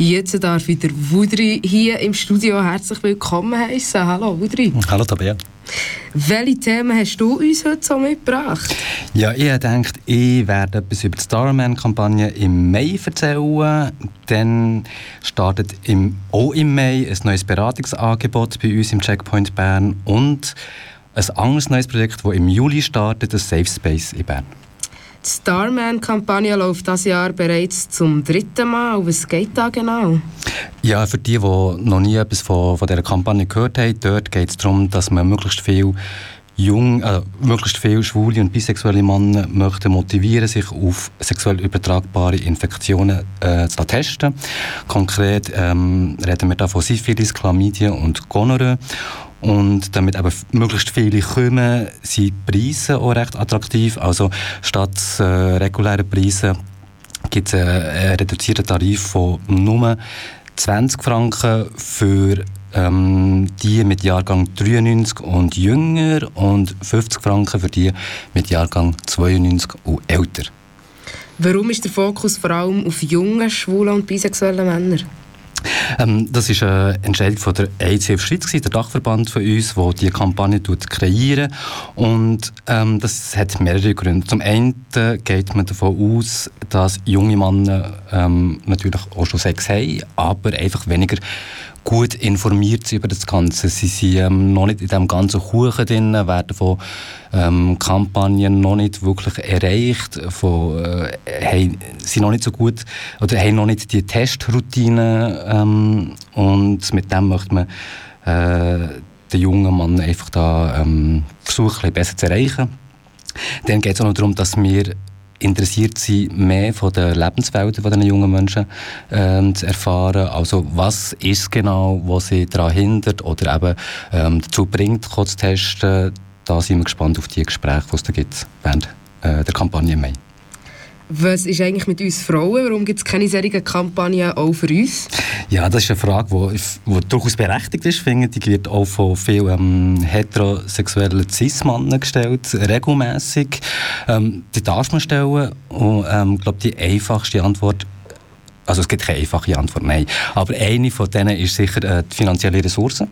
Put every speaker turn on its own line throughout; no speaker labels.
Jetzt darf ich der Wudri hier im Studio herzlich willkommen heißen. Hallo Wudri.
Hallo Tabea.
Welche Themen hast du uns heute so mitgebracht?
Ja, ich denke, ich werde etwas über die Starman-Kampagne im Mai erzählen. Dann startet im, auch im Mai ein neues Beratungsangebot bei uns im Checkpoint Bern und ein anderes neues Projekt, das im Juli startet, ein Safe Space in Bern.
Die Starman-Kampagne läuft dieses Jahr bereits zum dritten Mal. Was geht da genau?
Ja, für die, die noch nie etwas von, von dieser Kampagne gehört haben, dort geht es darum, dass man möglichst viel jung, äh, möglichst viele schwule und bisexuelle Männer möchten motivieren, sich auf sexuell übertragbare Infektionen äh, zu testen. Konkret ähm, reden wir da von Syphilis, Chlamydien und Gonorrhoe. Und damit aber möglichst viele kommen, sind die Preise auch recht attraktiv. Also statt äh, regulären Preisen gibt es einen reduzierten Tarif von nur 20 Franken für ähm, die mit Jahrgang 93 und jünger und 50 Franken für die mit Jahrgang 92 und älter.
Warum ist der Fokus vor allem auf junge, schwule und bisexuelle Männer?
Ähm, das ist eine Entscheidung von der ICF Schweiz, der Dachverband von uns, der diese Kampagne kreiert. Und ähm, das hat mehrere Gründe. Zum einen geht man davon aus, dass junge Männer ähm, natürlich auch schon Sex haben, aber einfach weniger gut informiert über das Ganze. Sie sind ähm, noch nicht in diesem ganzen Kuchen drin, werden von ähm, Kampagnen noch nicht wirklich erreicht, von, äh, haben, sind noch nicht so gut oder haben noch nicht die Testroutine ähm, und mit dem möchte man äh, den jungen Mann einfach da ähm, versuchen, ein besser zu erreichen. Dann geht es auch noch darum, dass wir interessiert sie mehr von den Lebenswelten von den jungen Menschen ähm, zu erfahren. Also was ist genau, was sie daran hindert oder eben ähm, dazu bringt, zu testen. Da sind wir gespannt auf die Gespräche, die es da gibt während äh, der Kampagne im Mai.
Was ist eigentlich mit uns Frauen? Warum gibt es keine solchen Kampagnen auch für uns?
Ja, das ist eine Frage, die, durchaus berechtigt ist, finde. Die wird auch von vielen ähm, heterosexuellen Cis-Männern gestellt, regelmäßig. Ähm, die darf man stellen. Und ähm, ich glaube, die einfachste Antwort also es gibt keine einfache Antwort, nein. Aber eine von denen ist sicher äh, die finanzielle Ressourcen.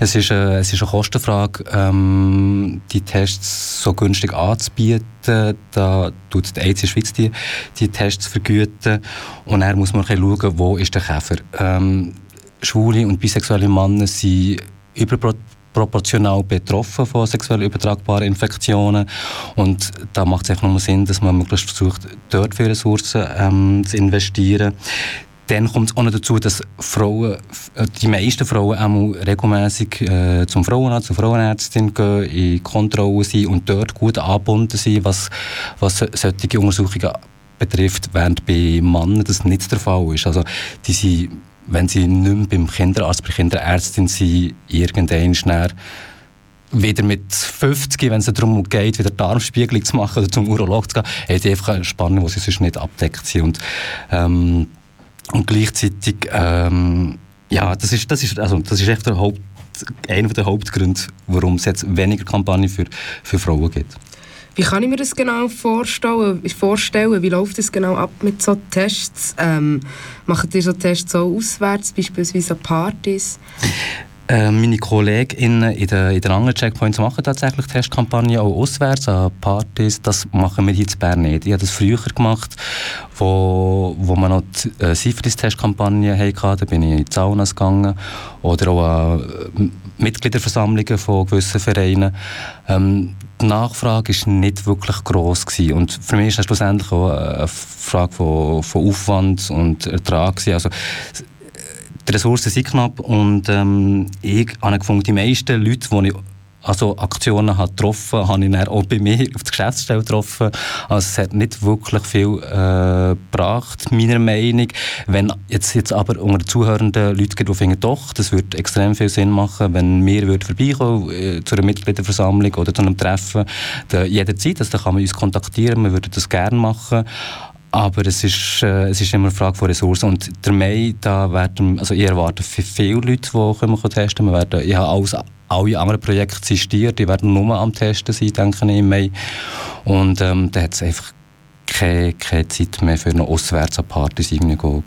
Es ist, äh, es ist eine Kostenfrage, ähm, die Tests so günstig anzubieten. Da tut die AIDS Schweiz die, die Tests vergüten. Und dann muss man schauen, wo ist der Käfer. Ähm, schwule und bisexuelle Männer sind überproduziert proportional betroffen von sexuell übertragbaren Infektionen. Und da macht es einfach nur Sinn, dass man möglichst versucht, dort für Ressourcen ähm, zu investieren. Dann kommt es auch noch dazu, dass Frauen, äh, die meisten Frauen auch regelmäßig äh, zum Frauenarzt, zur Frauenärztin gehen, in Kontrolle sind und dort gut angebunden sind, was, was solche Untersuchungen betrifft, während bei Männern das nicht der Fall ist. Also die sind wenn sie nicht mehr beim Kinderarzt, bei Kinderärztin sind, irgendwann schnell wieder mit 50, wenn es darum geht, wieder Darmspiegelung zu machen oder zum Urolog zu gehen, haben sie einfach eine Spannung, die sie sonst nicht abdeckt. Und, ähm, und gleichzeitig, ähm, ja, das ist, das ist, also, das ist echt der Haupt, einer der Hauptgründe, warum es jetzt weniger Kampagnen für, für Frauen gibt.
Wie kann ich mir das genau vorstellen? vorstellen? Wie läuft das genau ab mit so Tests? Ähm, macht ihr so Tests auch auswärts, beispielsweise an Partys?
Äh, meine KollegInnen in den, in den anderen Checkpoints machen tatsächlich Testkampagnen auch auswärts an Partys. Das machen wir hier in Bern nicht. Ich habe das früher gemacht, wo, wo man noch die äh, Syphilis-Testkampagne hatte. Da bin ich in die Saunas gegangen. Oder auch an äh, Mitgliederversammlungen von gewissen Vereinen. Ähm, die Nachfrage war nicht wirklich gross. Gewesen. Und für mich ist das schlussendlich auch eine Frage von, von Aufwand und Ertrag. Gewesen. Also, die Ressourcen sind knapp und ähm, ich habe gefunden, die meisten Leute, die ich also Aktionen hat getroffen, habe ich dann auch bei mir auf der Geschäftsstelle getroffen. Also es hat nicht wirklich viel äh, gebracht, meiner Meinung. Wenn jetzt, jetzt aber unter den zuhörenden Leuten gibt, die finden, doch, das würde extrem viel Sinn machen, wenn wir würden vorbeikommen äh, zu einer Mitgliederversammlung oder zu einem Treffen, da, jederzeit, also, dann kann man uns kontaktieren, wir würden das gerne machen. Aber es ist, äh, es ist immer eine Frage von Ressourcen. Und der Mai, da werden, also ich erwarte viele Leute, die kommen testen. Werden, ich habe alles, alle anderen Projekte existiert, die werden nur am Testen sein, denke ich, im Mai. Und ähm, da hat es einfach keine, keine Zeit mehr für eine auswärts Partys irgendwie go.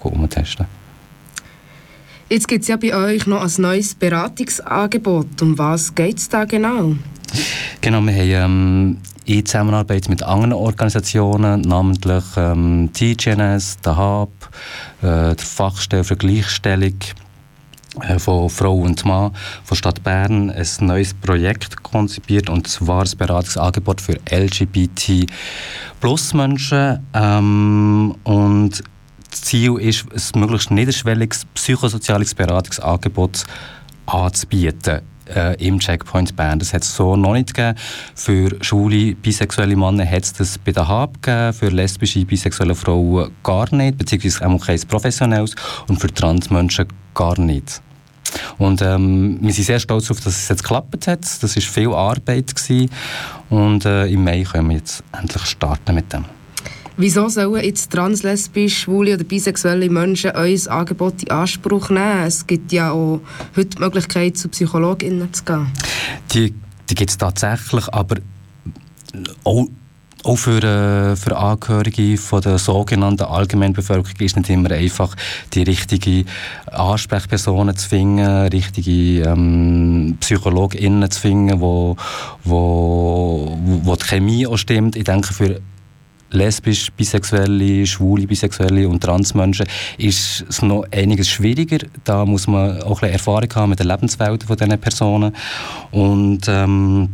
Jetzt gibt es ja bei euch noch ein neues Beratungsangebot. Um was geht es da genau?
Genau, wir haben ähm, in Zusammenarbeit mit anderen Organisationen, namentlich ähm, TGNS, der HAB, äh, der Fachstelle für Gleichstellung äh, von Frau und Mann von Stadt Bern ein neues Projekt konzipiert und zwar das Beratungsangebot für LGBT plus Menschen. Ähm, und das Ziel ist, ein möglichst niederschwelliges psychosoziales Beratungsangebot anzubieten äh, im Checkpoint Bern. Das hat es so noch nicht gegeben. Für schwule, bisexuelle Männer hat es das bei der HAB gegeben, für lesbische, bisexuelle Frauen gar nicht, beziehungsweise auch kein professionelles und für Transmenschen gar nicht. Und ähm, wir sind sehr stolz darauf, dass es jetzt geklappt hat. Das war viel Arbeit. Gewesen. Und äh, im Mai können wir jetzt endlich starten mit dem.
Wieso sollen jetzt trans, lesbisch, schwule oder bisexuelle Menschen euer Angebot in Anspruch nehmen? Es gibt ja auch heute die Möglichkeit, zu PsychologInnen zu gehen.
Die, die gibt es tatsächlich, aber auch auch für, äh, für Angehörige von der sogenannten Allgemeinbevölkerung ist es nicht immer einfach, die richtigen Ansprechpersonen zu finden, richtige ähm, PsychologInnen zu finden, wo, wo, wo die Chemie auch stimmt. Ich denke, für lesbisch, bisexuelle, schwule, bisexuelle und Transmenschen ist es noch einiges schwieriger. Da muss man auch ein Erfahrung haben mit der Lebenswelt von diesen Personen. Und, ähm,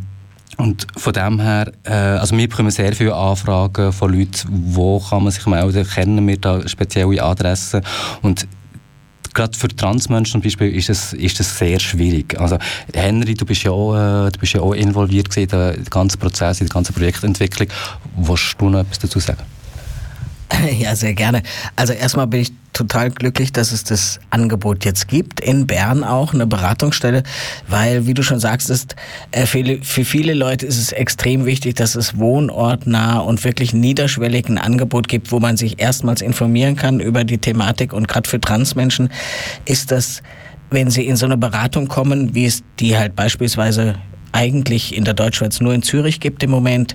und von dem her, äh, also wir bekommen sehr viele Anfragen von Leuten, wo kann man sich melden, kennen wir da spezielle Adressen und gerade für Transmenschen zum Beispiel ist das, ist das sehr schwierig. Also Henry, du bist ja auch, äh, du bist ja auch involviert in den ganzen Prozess, in die ganze Projektentwicklung. Willst du noch etwas dazu sagen?
Ja, sehr gerne. Also erstmal bin ich total glücklich, dass es das Angebot jetzt gibt, in Bern auch, eine Beratungsstelle, weil, wie du schon sagst, ist, äh, für, viele Leute ist es extrem wichtig, dass es wohnortnah und wirklich niederschwellig ein Angebot gibt, wo man sich erstmals informieren kann über die Thematik. Und gerade für Transmenschen ist das, wenn sie in so eine Beratung kommen, wie es die halt beispielsweise eigentlich in der Deutschschweiz nur in Zürich gibt im Moment,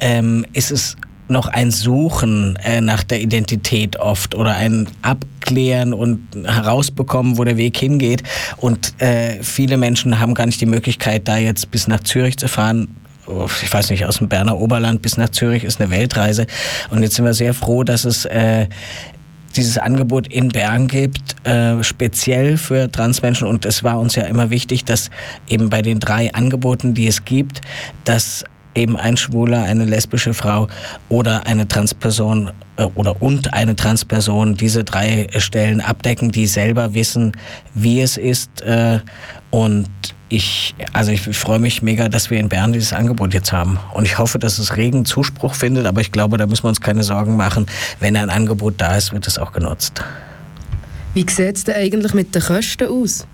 ähm, ist es noch ein Suchen äh, nach der Identität oft oder ein Abklären und herausbekommen, wo der Weg hingeht. Und äh, viele Menschen haben gar nicht die Möglichkeit, da jetzt bis nach Zürich zu fahren. Ich weiß nicht, aus dem Berner Oberland bis nach Zürich ist eine Weltreise. Und jetzt sind wir sehr froh, dass es äh, dieses Angebot in Bern gibt, äh, speziell für Transmenschen. Und es war uns ja immer wichtig, dass eben bei den drei Angeboten, die es gibt, dass eben ein Schwuler, eine lesbische Frau oder eine Transperson äh, oder und eine Transperson diese drei Stellen abdecken, die selber wissen, wie es ist. Äh, und ich, also ich freue mich mega, dass wir in Bern dieses Angebot jetzt haben. Und ich hoffe, dass es regen Zuspruch findet, aber ich glaube, da müssen wir uns keine Sorgen machen. Wenn ein Angebot da ist, wird es auch genutzt.
Wie sieht es denn eigentlich mit den Kosten aus?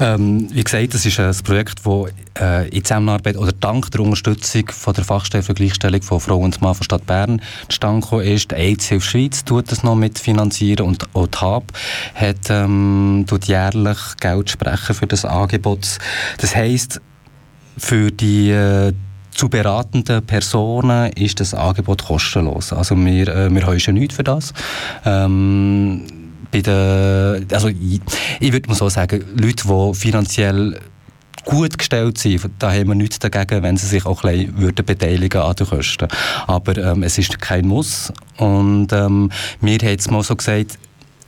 Ähm, wie gesagt, das ist ein Projekt, das äh, in Zusammenarbeit oder dank der Unterstützung von der Fachstelle für Gleichstellung von Frau und Mann von Stadt Bern zustande ist. Die AIDS-Hilfe Schweiz tut das noch mitfinanzieren und auch die HAB hat ähm, tut jährlich Geld sprechen für das Angebot. Das heisst, für die äh, zu beratenden Personen ist das Angebot kostenlos. Also wir, äh, wir haben schon nichts für das. Ähm, bei den, also ich, ich würde mal so sagen, Leute, die finanziell gut gestellt sind, da haben wir nichts dagegen, wenn sie sich auch ein bisschen beteiligen an den Kosten. Aber ähm, es ist kein Muss. Und ähm, mir hat es mal so gesagt,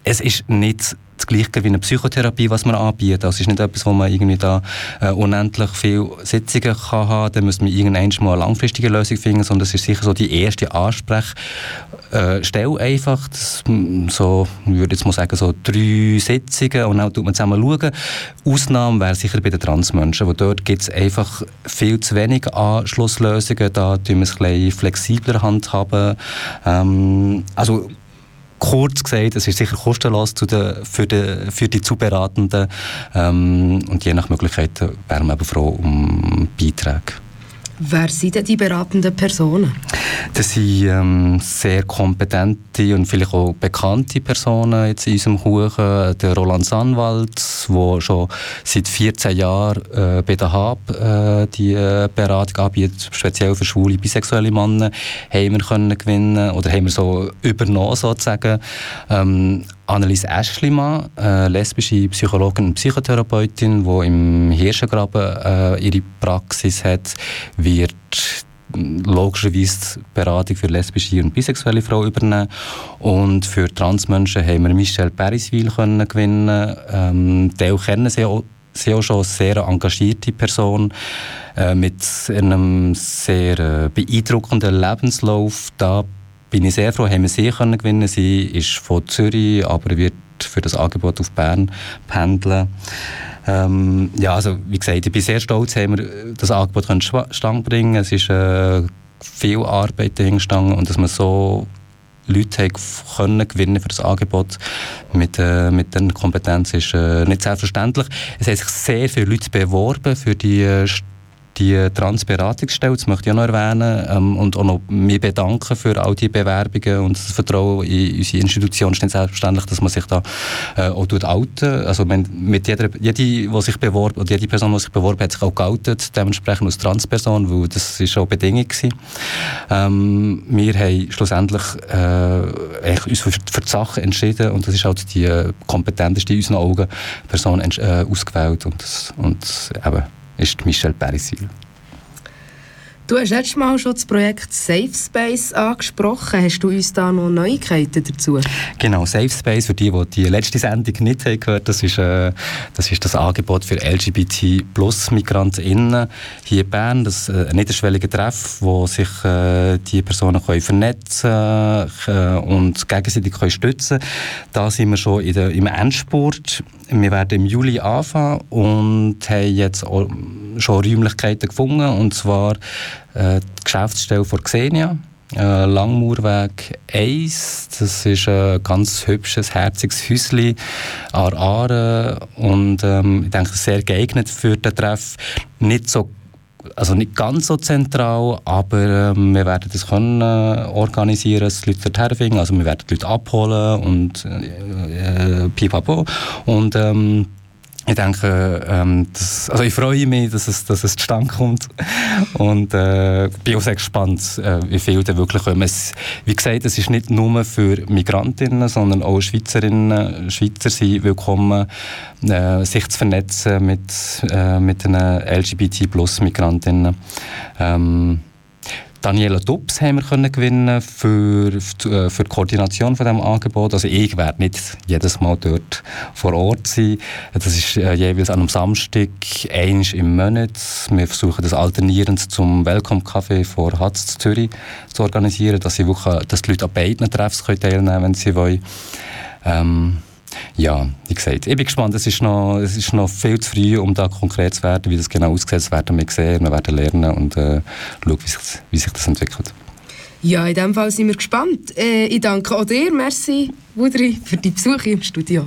es ist nicht das Gleiche wie eine Psychotherapie, was man anbietet. Das ist nicht etwas, wo man irgendwie da äh, unendlich viele Sitzungen kann haben. Da muss man irgendwann mal eine langfristige Lösung finden, sondern es ist sicher so die erste Ansprechstelle äh, einfach. Das, so, ich würde jetzt mal sagen, so drei Sitzungen und dann tut man zusammen schauen. Ausnahme wäre sicher bei den Transmenschen, wo dort gibt es einfach viel zu wenig Anschlusslösungen. Da tun wir es ein bisschen flexibler handhaben. Ähm, also kurz gesagt, es ist sicher kostenlos zu den, für, die, für die Zuberatenden ähm, und je nach Möglichkeit wären wir aber froh um Beiträge.
Wer sind denn die beratenden Personen?
Das sind ähm, sehr kompetente und vielleicht auch bekannte Personen jetzt in unserem Kuchen. Der Roland Sanwald, der schon seit 14 Jahren äh, bei der HAB äh, die äh, Beratung anbietet, speziell für schwule, bisexuelle Männer, haben wir können gewinnen oder haben wir so übernommen sozusagen. Ähm, Annelies Eschlimann, äh, lesbische Psychologin und Psychotherapeutin, die im Hirschengraben äh, ihre Praxis hat, wird logischerweise die Beratung für lesbische und bisexuelle Frauen übernehmen. Und für Transmenschen haben wir Michelle Pariswil können gewinnen. Ähm, die kennen sie auch, sie auch schon sehr engagierte Person äh, mit einem sehr äh, beeindruckenden Lebenslauf. Da bin ich sehr froh, haben wir sie können gewinnen. Sie ist von Zürich, aber wird für das Angebot auf Bern pendeln. Ähm, ja, also wie gesagt, ich bin sehr stolz, dass wir das Angebot stand bringen. Es ist äh, viel Arbeit hingestanden und dass man so Leute können gewinnen für das Angebot mit, äh, mit den Kompetenzen ist äh, nicht selbstverständlich. Es haben sich sehr viele Leute beworben für die äh, die Transberatungsstelle, das möchte ich auch noch erwähnen, ähm, und auch noch mich bedanken für all die Bewerbungen und das Vertrauen in unsere Institution. Es ist nicht selbstverständlich, dass man sich da äh, auch outen Also mit jeder, jede, die sich beworben, oder jede Person, die sich beworben hat, sich auch geoutet, dementsprechend als Transperson, weil das ist auch Bedingung gewesen. Ähm, wir haben schlussendlich äh, uns für, für die Sache entschieden und das ist halt die kompetenteste in unseren Augen Person äh, ausgewählt und, und eben ist Michelle Perisil.
Du hast letztes Mal schon das Projekt Safe Space angesprochen. Hast du uns da noch Neuigkeiten dazu?
Genau, Safe Space, für die, die die letzte Sendung nicht haben gehört das ist, äh, das ist das Angebot für LGBT plus MigrantInnen hier in Bern. Das ist äh, ein niederschwelliger Treff, wo sich äh, die Personen können vernetzen äh, und gegenseitig können stützen können. Da sind wir schon der, im Endspurt. Wir werden im Juli anfangen und haben jetzt schon Räumlichkeiten gefunden, und zwar äh, die Geschäftsstelle von Xenia. Äh, Langmauerweg 1, das ist ein ganz hübsches, herziges Häuschen an Aare und ähm, ich denke, sehr geeignet für den Treff. Nicht so also nicht ganz so zentral, aber ähm, wir werden das können äh, organisieren, dass die Leute dorthin. Also wir werden die Leute abholen und äh, äh, pipapo. Und ähm, ich denke, ähm, das, also ich freue mich, dass es, dass es zustande kommt und äh, bin auch sehr gespannt, äh, wie viele da wirklich kommen. Es, wie gesagt, es ist nicht nur für Migrantinnen, sondern auch Schweizerinnen, Schweizer sind willkommen, äh, sich zu vernetzen mit, äh, mit den LGBT-Plus-Migrantinnen. Ähm, Daniela Dubs haben wir gewinnen für, äh, für die Koordination von dem Angebot. Also ich werde nicht jedes Mal dort vor Ort sein. Das ist äh, jeweils an einem Samstag, eins im Monat. Wir versuchen das alternierend zum Welcome Café vor Hatz Zürich zu organisieren, dass, sie wirklich, dass die Leute an beiden Treffs teilnehmen können, wenn sie wollen. Ähm, ja, wie gesagt, ich bin gespannt. Es ist, noch, es ist noch viel zu früh, um da konkret zu werden. Wie das genau das werden wir sehen. Wir werden lernen und äh, schauen, wie sich, wie sich das entwickelt.
Ja, in dem Fall sind wir gespannt. Äh, ich danke auch dir, merci, Wudri, für die Besuche im Studio.